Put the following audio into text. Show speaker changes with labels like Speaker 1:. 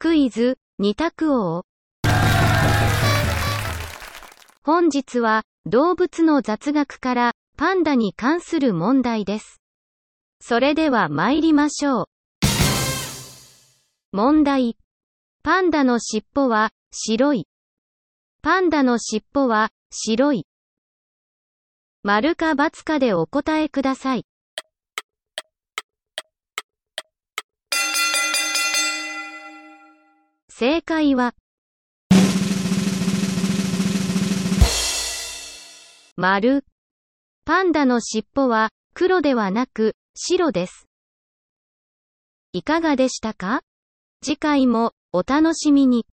Speaker 1: クイズ、二択王。本日は、動物の雑学から、パンダに関する問題です。それでは参りましょう。問題。パンダの尻尾は、白い。パンダの尻尾は、白い。丸か×かでお答えください。正解は、丸。パンダの尻尾は、黒ではなく、白です。いかがでしたか？次回も、お楽しみに。